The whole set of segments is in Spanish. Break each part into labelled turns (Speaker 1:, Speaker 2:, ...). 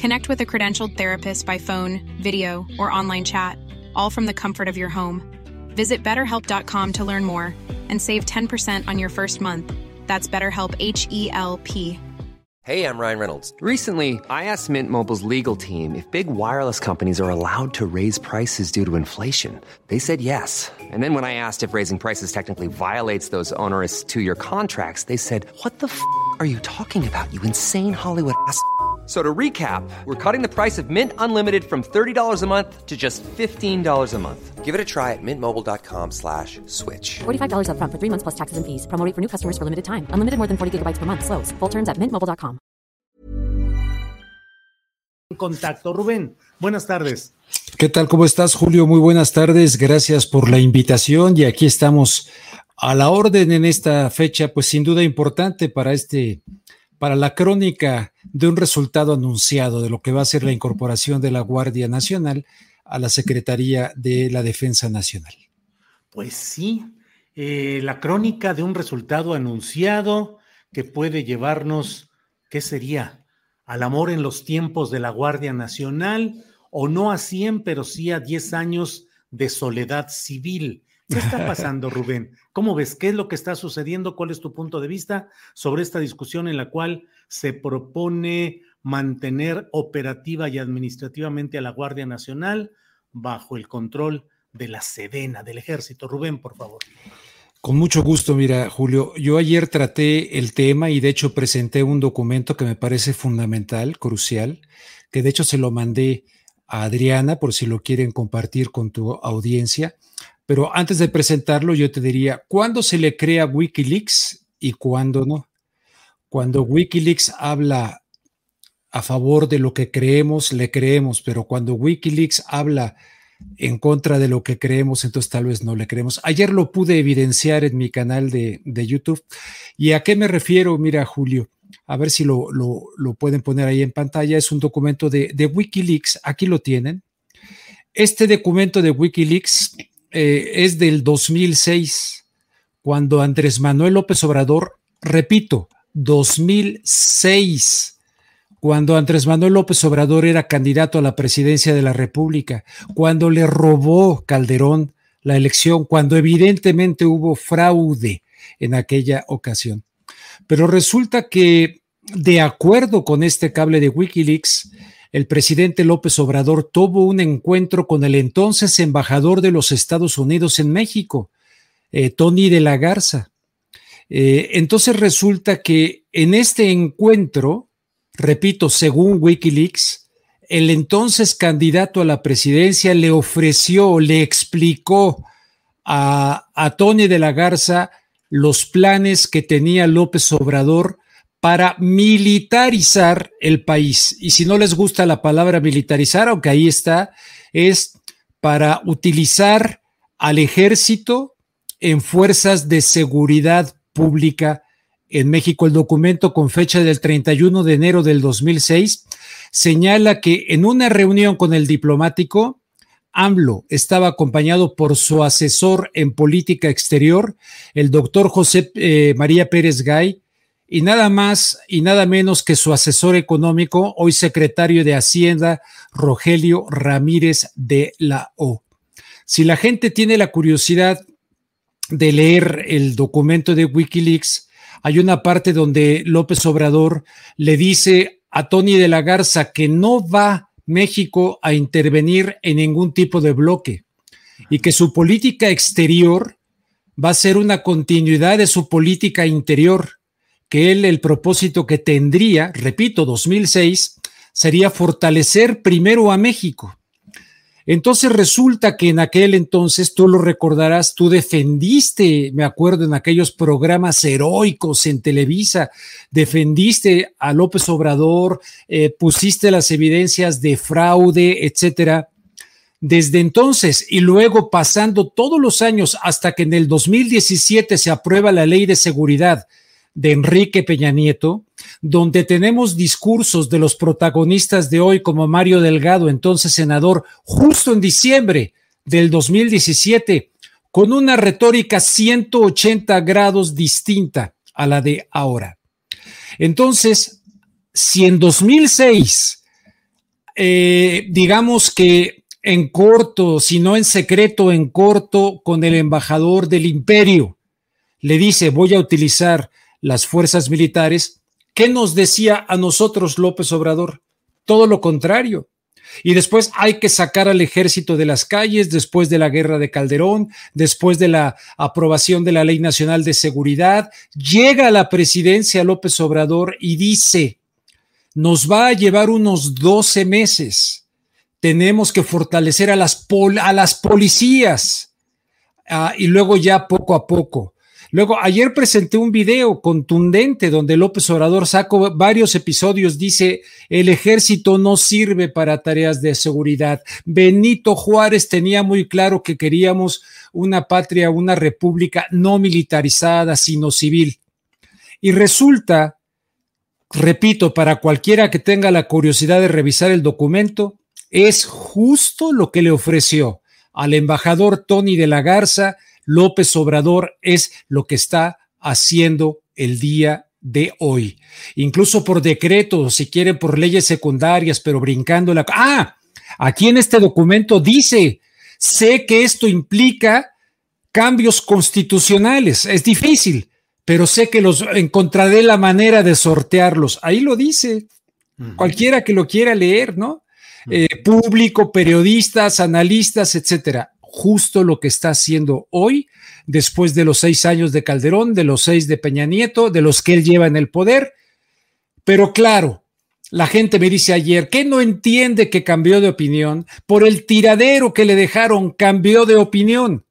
Speaker 1: Connect with a credentialed therapist by phone, video, or online chat, all from the comfort of your home. Visit betterhelp.com to learn more and save 10% on your first month. That's BetterHelp H E L P.
Speaker 2: Hey, I'm Ryan Reynolds. Recently, I asked Mint Mobile's legal team if big wireless companies are allowed to raise prices due to inflation. They said yes. And then when I asked if raising prices technically violates those onerous two year contracts, they said, What the f are you talking about, you insane Hollywood ass? So to recap, we're cutting the price of Mint Unlimited from $30 a month to just $15 a month. Give it a try at mintmobile.com slash switch.
Speaker 3: $45 up front for three months plus taxes and fees. Promo for new customers for limited time. Unlimited more than 40 gigabytes per month. Slows. Full terms at mintmobile.com.
Speaker 4: Contacto. Rubén, buenas tardes.
Speaker 5: ¿Qué tal? ¿Cómo estás, Julio? Muy buenas tardes. Gracias por la invitación y aquí estamos a la orden en esta fecha, pues sin duda importante para este para la crónica de un resultado anunciado de lo que va a ser la incorporación de la Guardia Nacional a la Secretaría de la Defensa Nacional.
Speaker 4: Pues sí, eh, la crónica de un resultado anunciado que puede llevarnos, ¿qué sería? Al amor en los tiempos de la Guardia Nacional, o no a 100, pero sí a 10 años de soledad civil. ¿Qué está pasando, Rubén? ¿Cómo ves? ¿Qué es lo que está sucediendo? ¿Cuál es tu punto de vista sobre esta discusión en la cual se propone mantener operativa y administrativamente a la Guardia Nacional bajo el control de la Sedena, del Ejército? Rubén, por favor.
Speaker 5: Con mucho gusto, mira, Julio, yo ayer traté el tema y de hecho presenté un documento que me parece fundamental, crucial, que de hecho se lo mandé a Adriana por si lo quieren compartir con tu audiencia pero antes de presentarlo, yo te diría, ¿cuándo se le crea Wikileaks y cuándo no? Cuando Wikileaks habla a favor de lo que creemos, le creemos, pero cuando Wikileaks habla en contra de lo que creemos, entonces tal vez no le creemos. Ayer lo pude evidenciar en mi canal de, YouTube. ¿Y a qué me refiero? Mira, Julio, a ver si lo, pueden poner ahí en pantalla. Es un documento de, de Wikileaks. Aquí lo tienen. Este documento de Wikileaks eh, es del 2006, cuando Andrés Manuel López Obrador, repito, 2006, cuando Andrés Manuel López Obrador era candidato a la presidencia de la República, cuando le robó Calderón la elección, cuando evidentemente hubo fraude en aquella ocasión. Pero resulta que, de acuerdo con este cable de Wikileaks, el presidente López Obrador tuvo un encuentro con el entonces embajador de los Estados Unidos en México, eh, Tony de la Garza. Eh, entonces resulta que en este encuentro, repito, según Wikileaks, el entonces candidato a la presidencia le ofreció, le explicó a, a Tony de la Garza los planes que tenía López Obrador para militarizar el país. Y si no les gusta la palabra militarizar, aunque ahí está, es para utilizar al ejército en fuerzas de seguridad pública en México. El documento con fecha del 31 de enero del 2006 señala que en una reunión con el diplomático, AMLO estaba acompañado por su asesor en política exterior, el doctor José eh, María Pérez Gay, y nada más y nada menos que su asesor económico, hoy secretario de Hacienda, Rogelio Ramírez de la O. Si la gente tiene la curiosidad de leer el documento de Wikileaks, hay una parte donde López Obrador le dice a Tony de la Garza que no va México a intervenir en ningún tipo de bloque y que su política exterior va a ser una continuidad de su política interior que él el propósito que tendría, repito, 2006, sería fortalecer primero a México. Entonces resulta que en aquel entonces, tú lo recordarás, tú defendiste, me acuerdo, en aquellos programas heroicos en Televisa, defendiste a López Obrador, eh, pusiste las evidencias de fraude, etcétera. Desde entonces y luego pasando todos los años hasta que en el 2017 se aprueba la ley de seguridad de Enrique Peña Nieto, donde tenemos discursos de los protagonistas de hoy como Mario Delgado, entonces senador, justo en diciembre del 2017, con una retórica 180 grados distinta a la de ahora. Entonces, si en 2006, eh, digamos que en corto, si no en secreto, en corto, con el embajador del imperio. Le dice, voy a utilizar las fuerzas militares. ¿Qué nos decía a nosotros López Obrador? Todo lo contrario. Y después hay que sacar al ejército de las calles después de la guerra de Calderón, después de la aprobación de la Ley Nacional de Seguridad. Llega a la presidencia López Obrador y dice, nos va a llevar unos 12 meses tenemos que fortalecer a las, a las policías ah, y luego ya poco a poco. Luego, ayer presenté un video contundente donde López Obrador sacó varios episodios, dice, el ejército no sirve para tareas de seguridad. Benito Juárez tenía muy claro que queríamos una patria, una república no militarizada, sino civil. Y resulta, repito, para cualquiera que tenga la curiosidad de revisar el documento, es justo lo que le ofreció al embajador Tony de la Garza. López Obrador es lo que está haciendo el día de hoy. Incluso por decreto, si quiere por leyes secundarias, pero brincando la... Ah, aquí en este documento dice, sé que esto implica cambios constitucionales. Es difícil, pero sé que los encontraré la manera de sortearlos. Ahí lo dice. Cualquiera que lo quiera leer, ¿no? Eh, público, periodistas, analistas, etcétera. Justo lo que está haciendo hoy, después de los seis años de Calderón, de los seis de Peña Nieto, de los que él lleva en el poder. Pero claro, la gente me dice ayer que no entiende que cambió de opinión por el tiradero que le dejaron, cambió de opinión.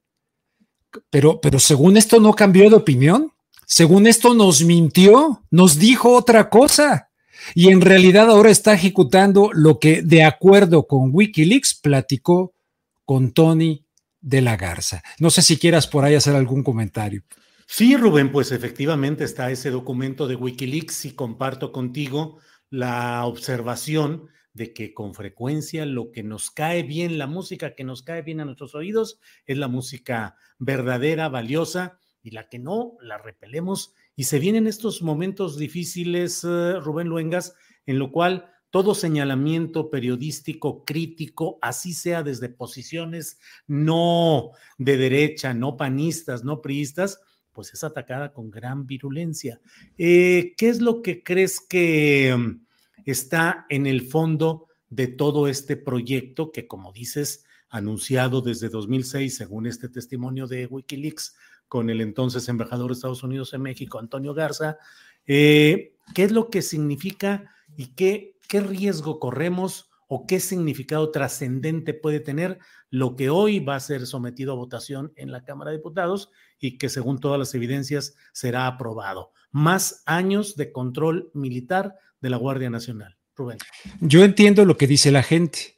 Speaker 5: Pero, pero según esto no cambió de opinión. Según esto nos mintió, nos dijo otra cosa y en realidad ahora está ejecutando lo que de acuerdo con Wikileaks platicó con Tony de la Garza. No sé si quieras por ahí hacer algún comentario.
Speaker 4: Sí, Rubén, pues efectivamente está ese documento de Wikileaks y comparto contigo la observación de que con frecuencia lo que nos cae bien, la música que nos cae bien a nuestros oídos, es la música verdadera, valiosa, y la que no, la repelemos y se vienen estos momentos difíciles, eh, Rubén Luengas, en lo cual todo señalamiento periodístico crítico, así sea desde posiciones no de derecha, no panistas, no priistas, pues es atacada con gran virulencia. Eh, ¿Qué es lo que crees que mm, está en el fondo de todo este proyecto que, como dices, anunciado desde 2006, según este testimonio de Wikileaks, con el entonces embajador de Estados Unidos en México, Antonio Garza. Eh, ¿Qué es lo que significa y qué, qué riesgo corremos o qué significado trascendente puede tener lo que hoy va a ser sometido a votación en la Cámara de Diputados y que según todas las evidencias será aprobado? Más años de control militar de la Guardia Nacional. Rubén.
Speaker 5: Yo entiendo lo que dice la gente.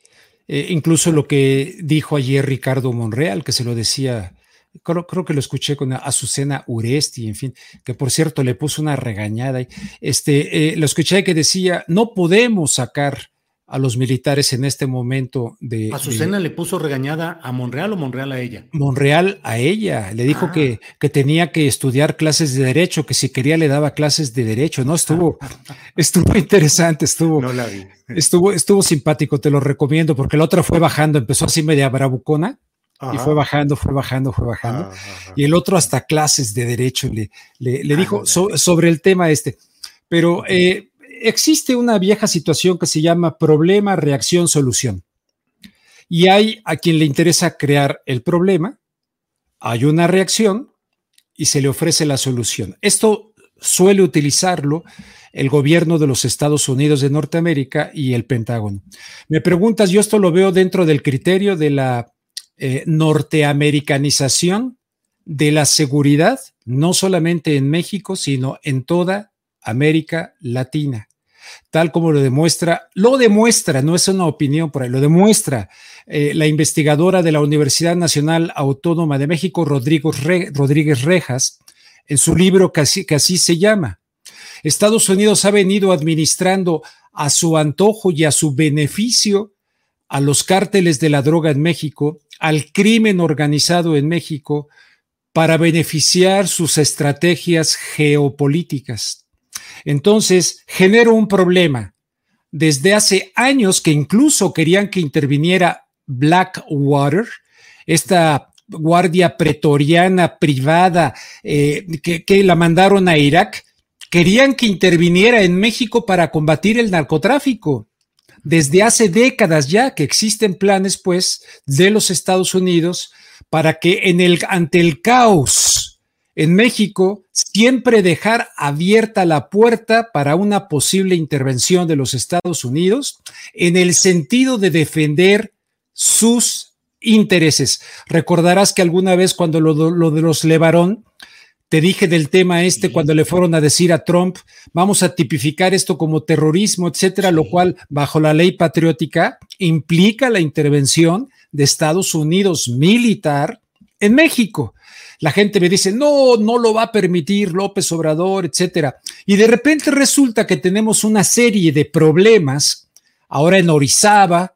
Speaker 5: Eh, incluso lo que dijo ayer Ricardo Monreal, que se lo decía Creo, que lo escuché con Azucena Uresti, en fin, que por cierto le puso una regañada. Este, eh, lo escuché que decía, no podemos sacar a los militares en este momento de...
Speaker 4: ¿Azucena le puso regañada a Monreal o Monreal a ella?
Speaker 5: Monreal a ella. Le dijo que, ah. que, tenía que estudiar clases de derecho, que si quería le daba clases de derecho. No, estuvo, estuvo interesante, estuvo... No la vi. Estuvo, estuvo simpático, te lo recomiendo, porque la otra fue bajando, empezó así media bravucona y fue bajando, fue bajando, fue bajando. Y el otro hasta clases de derecho le, le, dijo sobre el tema este. Pero eh, existe una vieja situación que se llama problema, reacción, solución. Y hay a quien le interesa crear el problema, hay una reacción y se le ofrece la solución. Esto suele utilizarlo el gobierno de los Estados Unidos de Norteamérica y el Pentágono. Me preguntas, yo esto lo veo dentro del criterio de la eh, norteamericanización de la seguridad, no solamente en México, sino en toda América Latina, tal como lo demuestra, lo demuestra, no es una opinión por ahí, lo demuestra eh, la investigadora de la Universidad Nacional Autónoma de México, Rodríguez Rejas, en su libro que que así se llama. Estados Unidos ha venido administrando a su antojo y a su beneficio a los cárteles de la droga en México, al crimen organizado en México, para beneficiar sus estrategias geopolíticas. Entonces, genera un problema. Desde hace años que incluso querían que interviniera Blackwater, esta guardia pretoriana privada eh, que la mandaron a Irak, querían que interviniera en México para combatir el narcotráfico. Desde hace décadas ya que existen planes, pues, de los Estados Unidos para que ante el caos en México, siempre dejar abierta la puerta para una posible intervención de los Estados Unidos en el sentido de defender sus intereses. Recordarás que alguna vez cuando lo, de los Levarón, te dije del tema este cuando le fueron a decir a Trump, vamos a tipificar esto como terrorismo, etcétera, lo cual bajo la ley patriótica implica la intervención de Estados Unidos militar en México. La gente me dice, no, no lo va a permitir López Obrador, etcétera. Y de repente resulta que tenemos una serie de problemas ahora en Orizaba,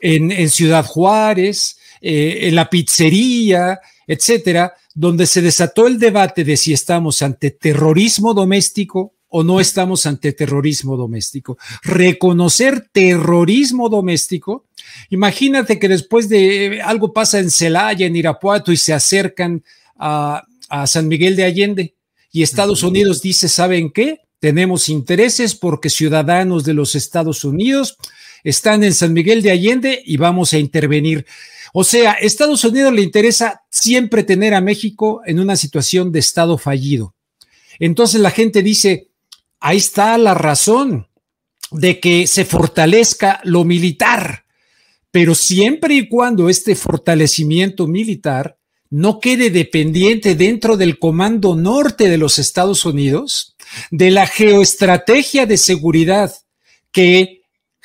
Speaker 5: en, Ciudad Juárez, eh, en la pizzería, etcétera, donde se desató el debate de si estamos ante terrorismo doméstico o no estamos ante terrorismo doméstico. Reconocer terrorismo doméstico, imagínate que después de algo pasa en Celaya, en Irapuato, y se acercan a, a San Miguel de Allende, y Estados Unidos dice, ¿saben qué? Tenemos intereses porque ciudadanos de los Estados Unidos están en San Miguel de Allende y vamos a intervenir. O sea, Estados Unidos le interesa siempre tener a México en una situación de Estado fallido. Entonces la gente dice, ahí está la razón de que se fortalezca lo militar, pero siempre y cuando este fortalecimiento militar no quede dependiente dentro del Comando Norte de los Estados Unidos, de la geoestrategia de seguridad que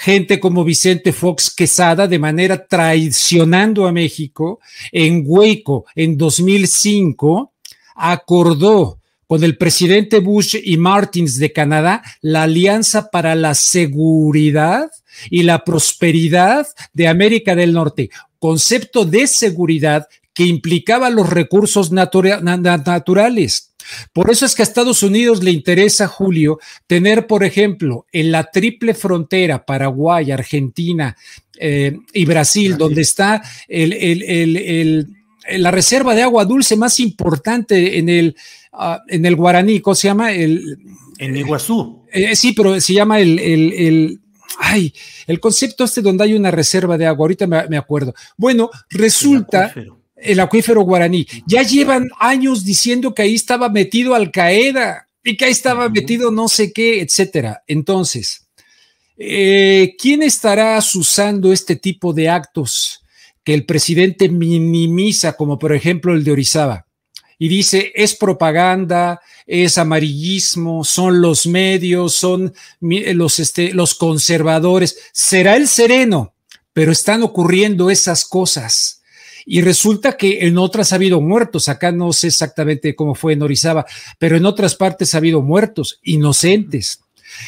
Speaker 5: gente como Vicente Fox Quesada, de manera traicionando a México, en Hueco, en 2005, acordó con el presidente Bush y Martins de Canadá la Alianza para la Seguridad y la Prosperidad de América del Norte, concepto de seguridad que implicaba los recursos naturales por eso es que a Estados Unidos le interesa, Julio, tener, por ejemplo, en la triple frontera Paraguay, Argentina eh, y Brasil, donde está la reserva de agua dulce más importante en el, ah, en el Guaraní, ¿cómo se llama? El,
Speaker 4: en Iguazú.
Speaker 5: Eh, sí, pero se llama el, el, ay, el concepto este donde hay una reserva de agua, ahorita me, acuerdo. Bueno, resulta el acuífero guaraní. Ya llevan años diciendo que ahí estaba metido Al Qaeda y que ahí estaba metido no sé qué, etcétera. Entonces, eh, ¿quién estará usando este tipo de actos que el presidente minimiza, como por ejemplo el de Orizaba? Y dice, es propaganda, es amarillismo, son los medios, son los, este, los conservadores. Será el sereno, pero están ocurriendo esas cosas y resulta que en otras ha habido muertos. Acá no sé exactamente cómo fue en Orizaba, pero en otras partes ha habido muertos inocentes.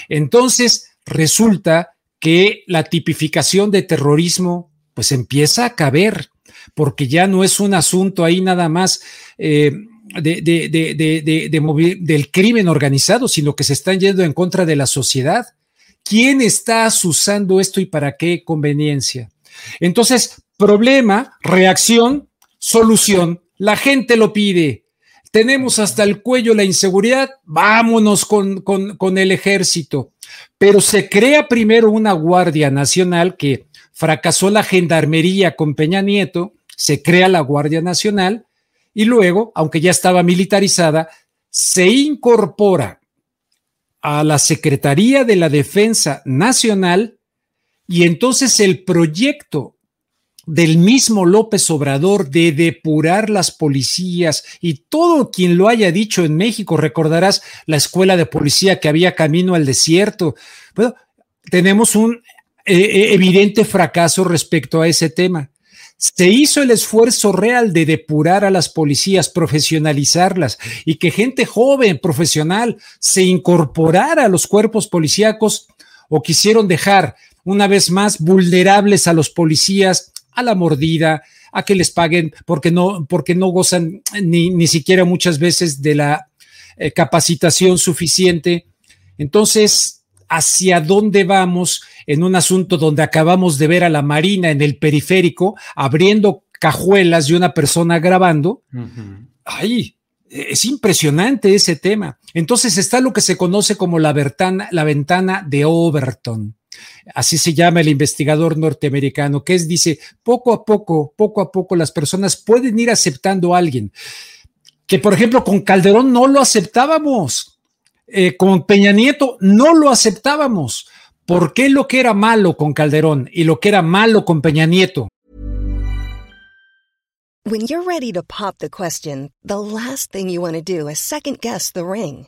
Speaker 5: Entonces, resulta que la tipificación de terrorismo pues empieza a caber, porque ya no es un asunto ahí nada más eh, de, de, del crimen organizado, sino que se están yendo en contra de la sociedad. ¿Quién está usando esto y para qué conveniencia? Entonces, problema, reacción, solución. La gente lo pide. Tenemos hasta el cuello la inseguridad, vámonos con, con, el ejército. Pero se crea primero una Guardia Nacional que fracasó la gendarmería con Peña Nieto, se crea la Guardia Nacional y luego, aunque ya estaba militarizada, se incorpora a la Secretaría de la Defensa Nacional y entonces el proyecto del mismo López Obrador de depurar las policías y todo quien lo haya dicho en México, recordarás la escuela de policía que había camino al desierto. Bueno, tenemos un eh, eh, evidente fracaso respecto a ese tema. Se hizo el esfuerzo real de depurar a las policías, profesionalizarlas y que gente joven, profesional, se incorporara a los cuerpos policíacos o quisieron dejar una vez más vulnerables a los policías a la mordida, a que les paguen porque no, porque no gozan ni, ni siquiera muchas veces de la eh, capacitación suficiente. Entonces, ¿hacia dónde vamos en un asunto donde acabamos de ver a la Marina en el periférico abriendo cajuelas de una persona grabando? Ay, es impresionante ese tema. Entonces está lo que se conoce como la, la ventana de Overton así se llama el investigador norteamericano, que es, dice, poco a poco, poco a poco las personas pueden ir aceptando a alguien, que por ejemplo con Calderón no lo aceptábamos, eh, con Peña Nieto no lo aceptábamos. ¿Por qué lo que era malo con Calderón y lo que era malo con Peña Nieto?
Speaker 6: When you're ready to pop the question, the last thing you want to do is second guess the ring.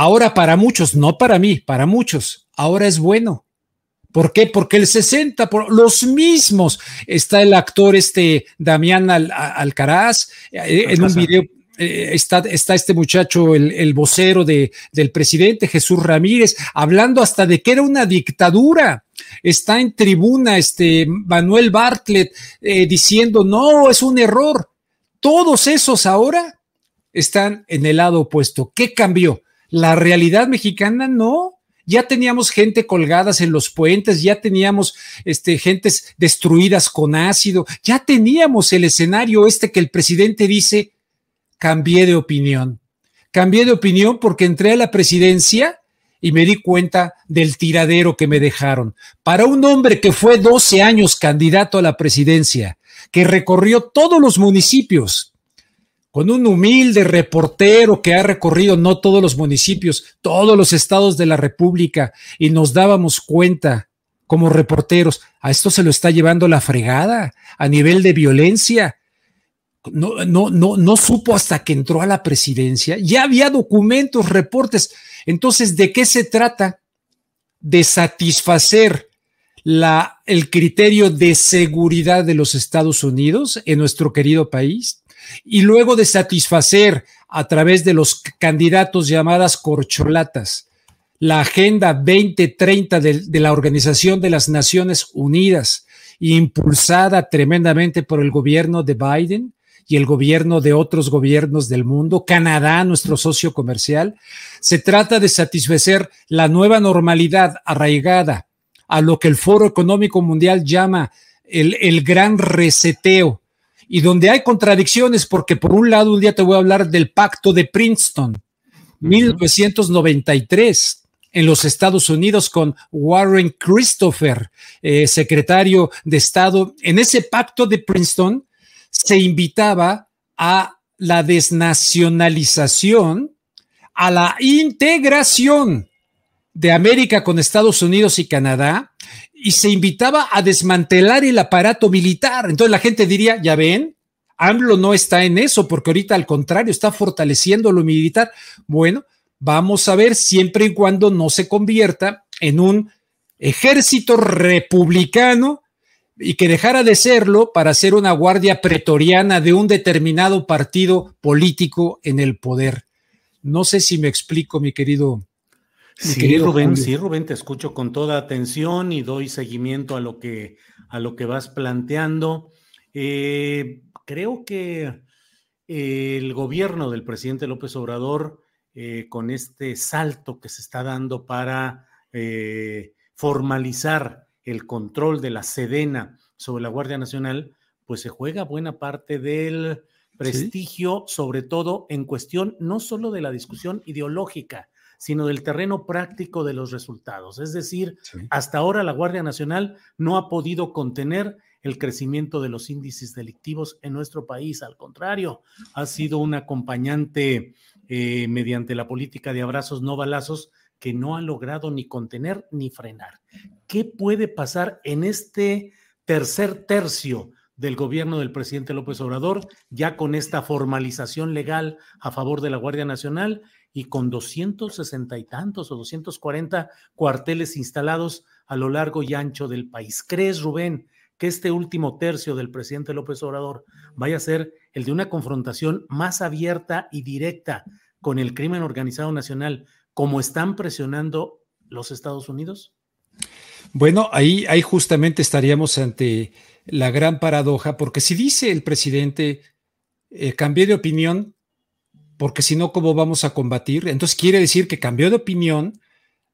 Speaker 5: Ahora para muchos, no para mí, para muchos, ahora es bueno. ¿Por qué? Porque el 60, por, los mismos, está el actor este Damián Al, Alcaraz, eh, en un video eh, está, está, este muchacho, el, el vocero de, del presidente Jesús Ramírez, hablando hasta de que era una dictadura. Está en tribuna este Manuel Bartlett eh, diciendo, no, es un error. Todos esos ahora están en el lado opuesto. ¿Qué cambió? La realidad mexicana no. Ya teníamos gente colgadas en los puentes, ya teníamos este, gentes destruidas con ácido, ya teníamos el escenario este que el presidente dice, cambié de opinión. Cambié de opinión porque entré a la presidencia y me di cuenta del tiradero que me dejaron. Para un hombre que fue 12 años candidato a la presidencia, que recorrió todos los municipios, con un humilde reportero que ha recorrido no todos los municipios, todos los estados de la República y nos dábamos cuenta como reporteros, a esto se lo está llevando la fregada a nivel de violencia. No, no, no, no supo hasta que entró a la presidencia. Ya había documentos, reportes. Entonces, ¿de qué se trata? De satisfacer la, el criterio de seguridad de los Estados Unidos en nuestro querido país y luego de satisfacer a través de los candidatos llamadas corcholatas la Agenda 2030 de, de la Organización de las Naciones Unidas, impulsada tremendamente por el gobierno de Biden y el gobierno de otros gobiernos del mundo, Canadá, nuestro socio comercial, se trata de satisfacer la nueva normalidad arraigada a lo que el Foro Económico Mundial llama el, el gran reseteo y donde hay contradicciones, porque por un lado, un día te voy a hablar del pacto de Princeton, 1993 en los Estados Unidos con Warren Christopher, eh, secretario de Estado. En ese pacto de Princeton se invitaba a la desnacionalización, a la integración de América con Estados Unidos y Canadá y se invitaba a desmantelar el aparato militar. Entonces la gente diría, ya ven, AMLO no está en eso, porque ahorita al contrario está fortaleciendo lo militar. Bueno, Vamos a ver siempre y cuando no se convierta en un ejército republicano y que dejara de serlo para ser una guardia pretoriana de un determinado partido político en el poder. No sé si me explico, mi querido.
Speaker 4: Sí, Rubén, sí, Rubén, te escucho con toda atención y doy seguimiento a lo que, a lo que vas planteando. Eh, creo que el gobierno del presidente López Obrador, eh, con este salto que se está dando para eh, formalizar el control de la Sedena sobre la Guardia Nacional, pues se juega buena parte del prestigio, sobre todo en cuestión no solo de la discusión ideológica, sino del terreno práctico de los resultados. Es decir, hasta ahora la Guardia Nacional no ha podido contener el crecimiento de los índices delictivos en nuestro país. Al contrario, ha sido un acompañante eh, mediante la política de abrazos no balazos que no ha logrado ni contener ni frenar. ¿Qué puede pasar en este tercer tercio del gobierno del presidente López Obrador, ya con esta formalización legal a favor de la Guardia Nacional y con 260 y tantos o 240 cuarteles instalados a lo largo y ancho del país? ¿Crees, Rubén, que este último tercio del presidente López Obrador vaya a ser el de una confrontación más abierta y directa con el crimen organizado nacional, como están presionando los Estados Unidos?
Speaker 5: Bueno, ahí, ahí justamente estaríamos ante la gran paradoja, porque si dice el presidente, eh, cambié de opinión, porque si no, ¿cómo vamos a combatir? Entonces quiere decir que cambió de opinión,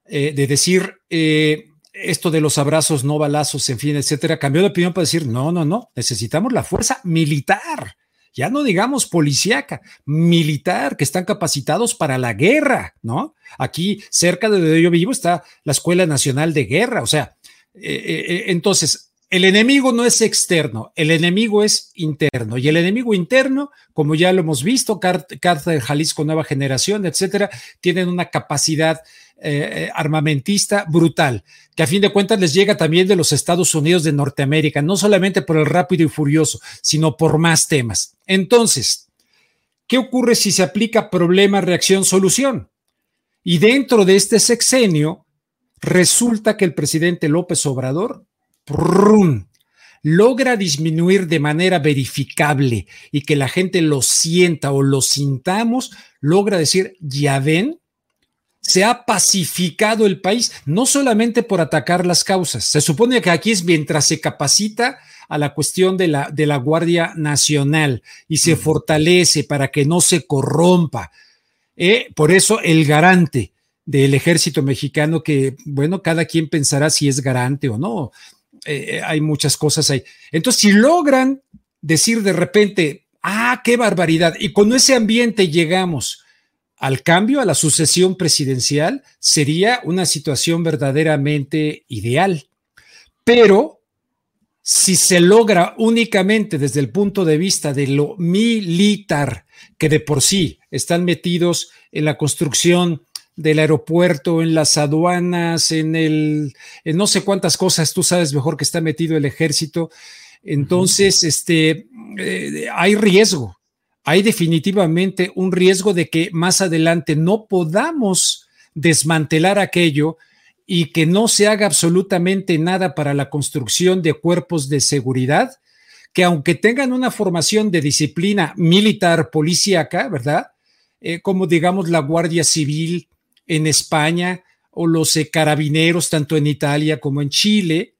Speaker 5: eh, de decir, eh, esto de los abrazos, no balazos, en fin, etcétera, cambió de opinión para decir, no, no, no, necesitamos la fuerza militar, ya no digamos policíaca, militar, que están capacitados para la guerra, ¿no? Aquí, cerca de donde yo vivo, está la Escuela Nacional de Guerra, o sea, eh, entonces, el enemigo no es externo, el enemigo es interno. Y el enemigo interno, como ya lo hemos visto, Cártel Jalisco Nueva Generación, etcétera, tienen una capacidad eh, armamentista brutal, que a fin de cuentas les llega también de los Estados Unidos de Norteamérica, no solamente por el rápido y furioso, sino por más temas. Entonces, ¿qué ocurre si se aplica problema, reacción, solución? Y dentro de este sexenio, resulta que el presidente López Obrador logra disminuir de manera verificable y que la gente lo sienta o lo sintamos, logra decir, ya ven, se ha pacificado el país, no solamente por atacar las causas. Se supone que aquí es mientras se capacita a la cuestión de la, de la Guardia Nacional y se fortalece para que no se corrompa. Eh, por eso el garante del ejército mexicano, que bueno, cada quien pensará si es garante o no. Eh, hay muchas cosas ahí. Entonces, si logran decir de repente, ah, qué barbaridad, y con ese ambiente llegamos al cambio, a la sucesión presidencial, sería una situación verdaderamente ideal. Pero si se logra únicamente desde el punto de vista de lo militar, que de por sí están metidos en la construcción del aeropuerto, en las aduanas, en el, en no sé cuántas cosas, tú sabes mejor que está metido el ejército. Entonces, este, eh, hay riesgo, hay definitivamente un riesgo de que más adelante no podamos desmantelar aquello y que no se haga absolutamente nada para la construcción de cuerpos de seguridad, que aunque tengan una formación de disciplina militar, policíaca, ¿verdad? Eh, como digamos la Guardia Civil, en España o los eh, carabineros, tanto en Italia como en Chile,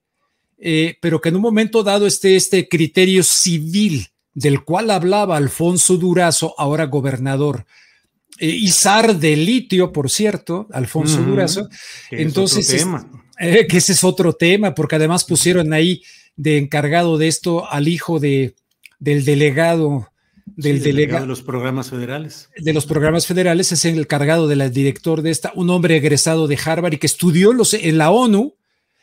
Speaker 5: eh, pero que en un momento dado esté este criterio civil del cual hablaba Alfonso Durazo, ahora gobernador, eh, Izar de litio, por cierto, Alfonso Durazo. Entonces, que ese es otro tema, porque además pusieron ahí de encargado de esto al hijo de, del delegado del delegado
Speaker 4: de los programas federales.
Speaker 5: De los programas federales, es el encargado del director de esta, un hombre egresado de Harvard y que estudió los, en la ONU,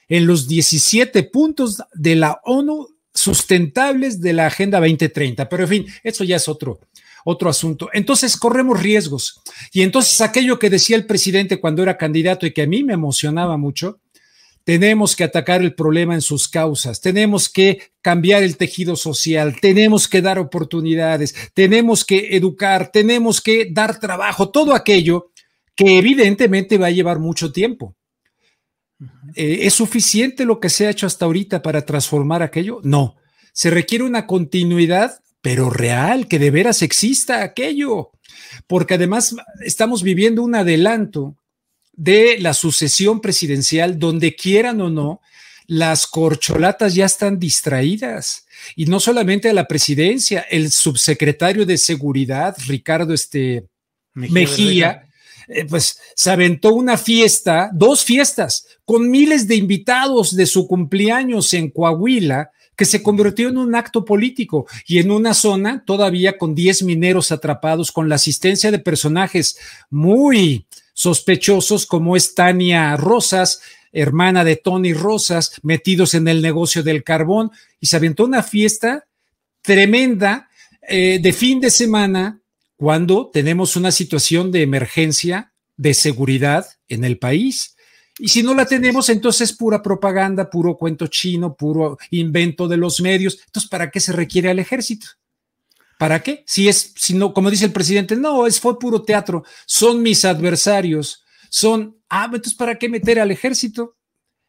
Speaker 5: en los 17 puntos de la ONU sustentables de la Agenda 2030. Pero en fin, eso ya es otro, otro asunto. Entonces corremos riesgos. Y entonces aquello que decía el presidente cuando era candidato y que a mí me emocionaba mucho, tenemos que atacar el problema en sus causas, tenemos que cambiar el tejido social, tenemos que dar oportunidades, tenemos que educar, tenemos que dar trabajo, todo aquello que evidentemente va a llevar mucho tiempo. Eh, ¿Es suficiente lo que se ha hecho hasta ahorita para transformar aquello? No. Se requiere una continuidad, pero real, que de veras exista aquello. Porque además estamos viviendo un adelanto de la sucesión presidencial, donde quieran o no, las corcholatas ya están distraídas. Y no solamente a la presidencia, el subsecretario de Seguridad, Ricardo este, Mejía, eh, pues se aventó una fiesta, dos fiestas, con miles de invitados de su cumpleaños en Coahuila, que se convirtió en un acto político y en una zona todavía con 10 mineros atrapados, con la asistencia de personajes muy sospechosos como es Tania Rosas, hermana de Tony Rosas, metidos en el negocio del carbón, y se aventó una fiesta tremenda eh, de fin de semana cuando tenemos una situación de emergencia de seguridad en el país. Y si no la tenemos, entonces pura propaganda, puro cuento chino, puro invento de los medios. Entonces, ¿para qué se requiere al ejército? ¿Para qué? Si es, si no, como dice el presidente, no, es fue puro teatro, son mis adversarios, son, ah, entonces ¿para qué meter al ejército?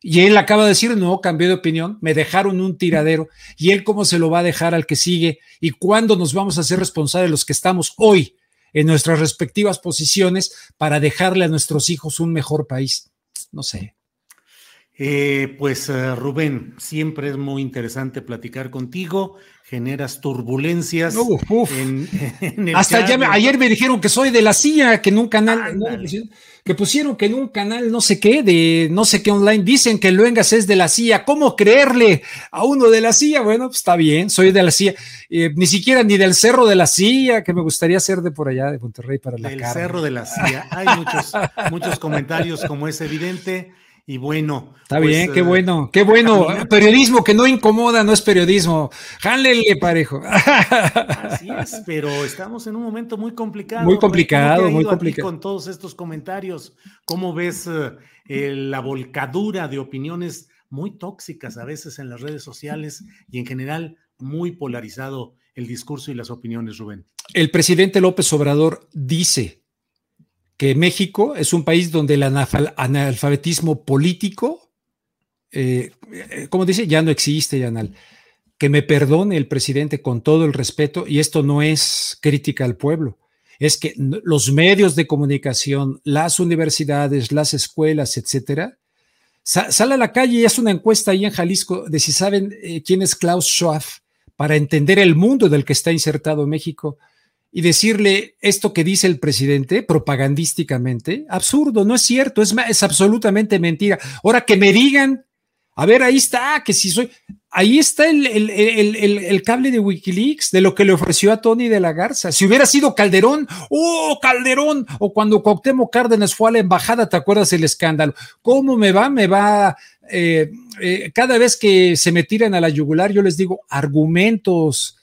Speaker 5: Y él acaba de decir, no, cambié de opinión, me dejaron un tiradero. ¿Y él cómo se lo va a dejar al que sigue? ¿Y cuándo nos vamos a hacer responsables los que estamos hoy en nuestras respectivas posiciones para dejarle a nuestros hijos un mejor país? No sé.
Speaker 4: Eh, pues uh, Rubén, siempre es muy interesante platicar contigo, generas turbulencias.
Speaker 5: Uf, uf. En, en el Hasta ya me, ayer me dijeron que soy de la CIA, que en un canal, no, que pusieron que en un canal no sé qué, de no sé qué online, dicen que Luengas es de la CIA. ¿Cómo creerle a uno de la CIA? Bueno, pues está bien, soy de la CIA. Eh, ni siquiera ni del cerro de la CIA, que me gustaría ser de por allá, de Monterrey para la
Speaker 4: Del
Speaker 5: carne.
Speaker 4: cerro de la CIA. Hay muchos, muchos comentarios, como es evidente. Y bueno.
Speaker 5: Está pues, bien, qué uh, bueno, qué bueno. Periodismo que no incomoda, no es periodismo. Jálele parejo.
Speaker 4: Así es, pero estamos en un momento muy complicado.
Speaker 5: Muy complicado, muy complicado.
Speaker 4: Con todos estos comentarios, ¿cómo ves uh, el, la volcadura de opiniones muy tóxicas a veces en las redes sociales y en general muy polarizado el discurso y las opiniones, Rubén?
Speaker 5: El presidente López Obrador dice México es un país donde el analfabetismo político, eh, como dice, ya no existe, Yanal. Que me perdone el presidente con todo el respeto, y esto no es crítica al pueblo, es que los medios de comunicación, las universidades, las escuelas, etcétera, sale a la calle y hace una encuesta ahí en Jalisco de si saben eh, quién es Klaus Schwab para entender el mundo del que está insertado México y decirle esto que dice el presidente propagandísticamente, absurdo, no es cierto, es, es absolutamente mentira. Ahora que me digan, a ver, ahí está, que si soy, ahí está el, el, el, el, cable de Wikileaks de lo que le ofreció a Tony de la Garza. Si hubiera sido Calderón, ¡oh, Calderón! O cuando Cuauhtémoc Cárdenas fue a la embajada, ¿te acuerdas el escándalo? ¿Cómo me va? Me va, eh, eh, cada vez que se me tiran a la yugular, yo les digo argumentos,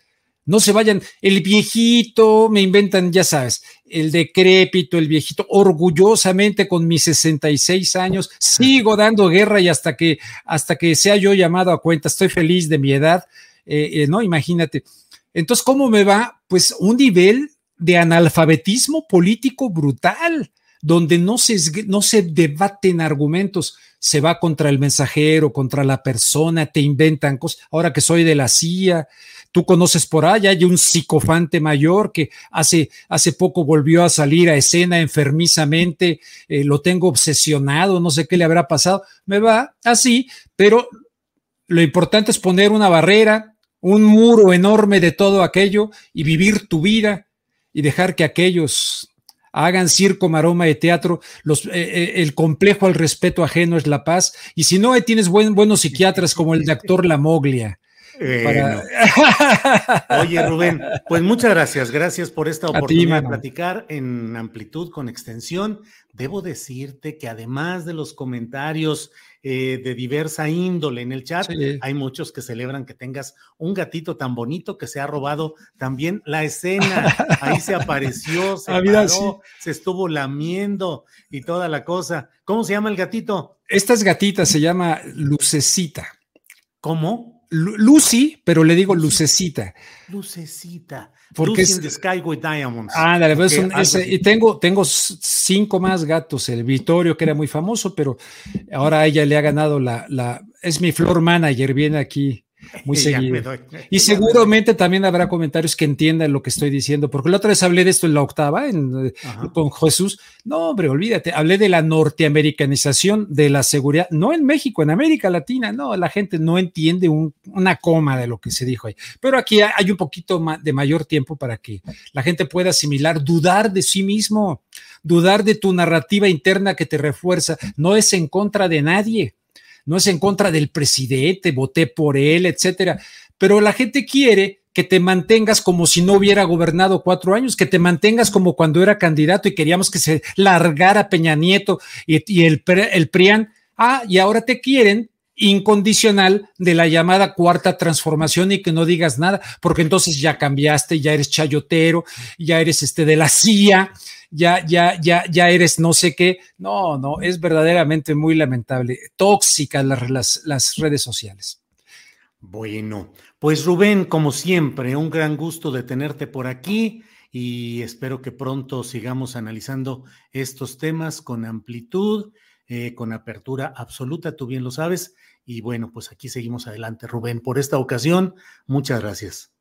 Speaker 5: no se vayan, el viejito, me inventan, ya sabes, el decrépito, el viejito, orgullosamente con mis 66 años, sigo dando guerra y hasta que, hasta que sea yo llamado a cuenta, estoy feliz de mi edad, eh, eh, ¿no? Imagínate. Entonces, ¿cómo me va? Pues un nivel de analfabetismo político brutal, donde no se, no se debaten argumentos, se va contra el mensajero, contra la persona, te inventan cosas, ahora que soy de la CIA, Tú conoces por allá, hay un psicofante mayor que hace, hace poco volvió a salir a escena enfermizamente, eh, lo tengo obsesionado, no sé qué le habrá pasado. Me va así, pero lo importante es poner una barrera, un muro enorme de todo aquello y vivir tu vida y dejar que aquellos hagan circo, maroma de teatro, los, eh, eh, el complejo al respeto ajeno es la paz, y si no, tienes buen, buenos psiquiatras como el doctor
Speaker 4: Para... Oye, Rubén, pues muchas gracias. Gracias por esta oportunidad ti, de platicar en amplitud, con extensión. Debo decirte que además de los comentarios eh, de diversa índole en el chat, sí. hay muchos que celebran que tengas un gatito tan bonito que se ha robado también la escena. Ahí se apareció, se, ah, paró, sí. se estuvo lamiendo y toda la cosa. ¿Cómo se llama el gatito?
Speaker 5: Esta es gatita, se llama Lucecita.
Speaker 4: ¿Cómo?
Speaker 5: Lucy, pero le digo lucecita.
Speaker 4: Lucecita.
Speaker 5: Porque
Speaker 4: Lucy
Speaker 5: es-
Speaker 4: in the Sky with Diamonds.
Speaker 5: Ándale, pues,
Speaker 4: Ok,
Speaker 5: un- y tengo, tengo cinco más gatos. El Vittorio, que era muy famoso, pero ahora ella le ha ganado la, la es mi floor manager, viene aquí muy seguido.
Speaker 4: doy-
Speaker 5: Y seguramente también habrá comentarios que entiendan lo que estoy diciendo, porque la otra vez hablé de esto en la octava, en, con Jesús. No, hombre, olvídate, hablé de la norteamericanización de la seguridad, no en México, en América Latina, no, la gente no entiende un- una coma de lo que se dijo ahí. Pero aquí hay- un poquito de mayor tiempo para que la gente pueda asimilar, dudar de sí mismo, dudar de tu narrativa interna que te refuerza, no es en contra de nadie no es en contra del presidente, voté por él, etcétera. Pero la gente quiere que te mantengas como si no hubiera gobernado cuatro años, que te mantengas como cuando era candidato y queríamos que se largara Peña Nieto y, el, el PRIAN. Ah, y ahora te quieren incondicional de la llamada cuarta transformación y que no digas nada, porque entonces ya cambiaste, ya eres chayotero, ya eres este de la CIA, ya, ya, ya, ya eres no sé qué. No, no, es verdaderamente muy lamentable. Tóxicas las, redes sociales.
Speaker 4: Bueno, pues Rubén, como siempre, un gran gusto de tenerte por aquí y espero que pronto sigamos analizando estos temas con amplitud, eh, con apertura absoluta, tú bien lo sabes. Y bueno, pues aquí seguimos adelante, Rubén. Por esta ocasión, muchas gracias.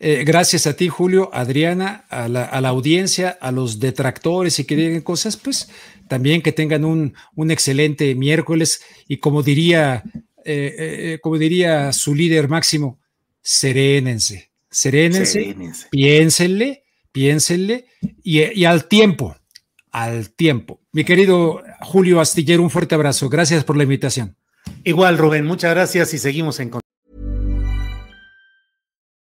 Speaker 5: Eh, gracias a ti, Julio, Adriana, a la, a la, audiencia, a los detractores y que digan cosas, pues también que tengan un, un excelente miércoles y como diría, eh, eh, como diría su líder máximo, serénense, serénense,
Speaker 4: Serénense.
Speaker 5: piénsenle, piénsenle y, y al tiempo, al tiempo. Mi querido Julio Astillero, un fuerte abrazo. Gracias por la invitación.
Speaker 4: Igual, Rubén, muchas gracias y seguimos en contacto.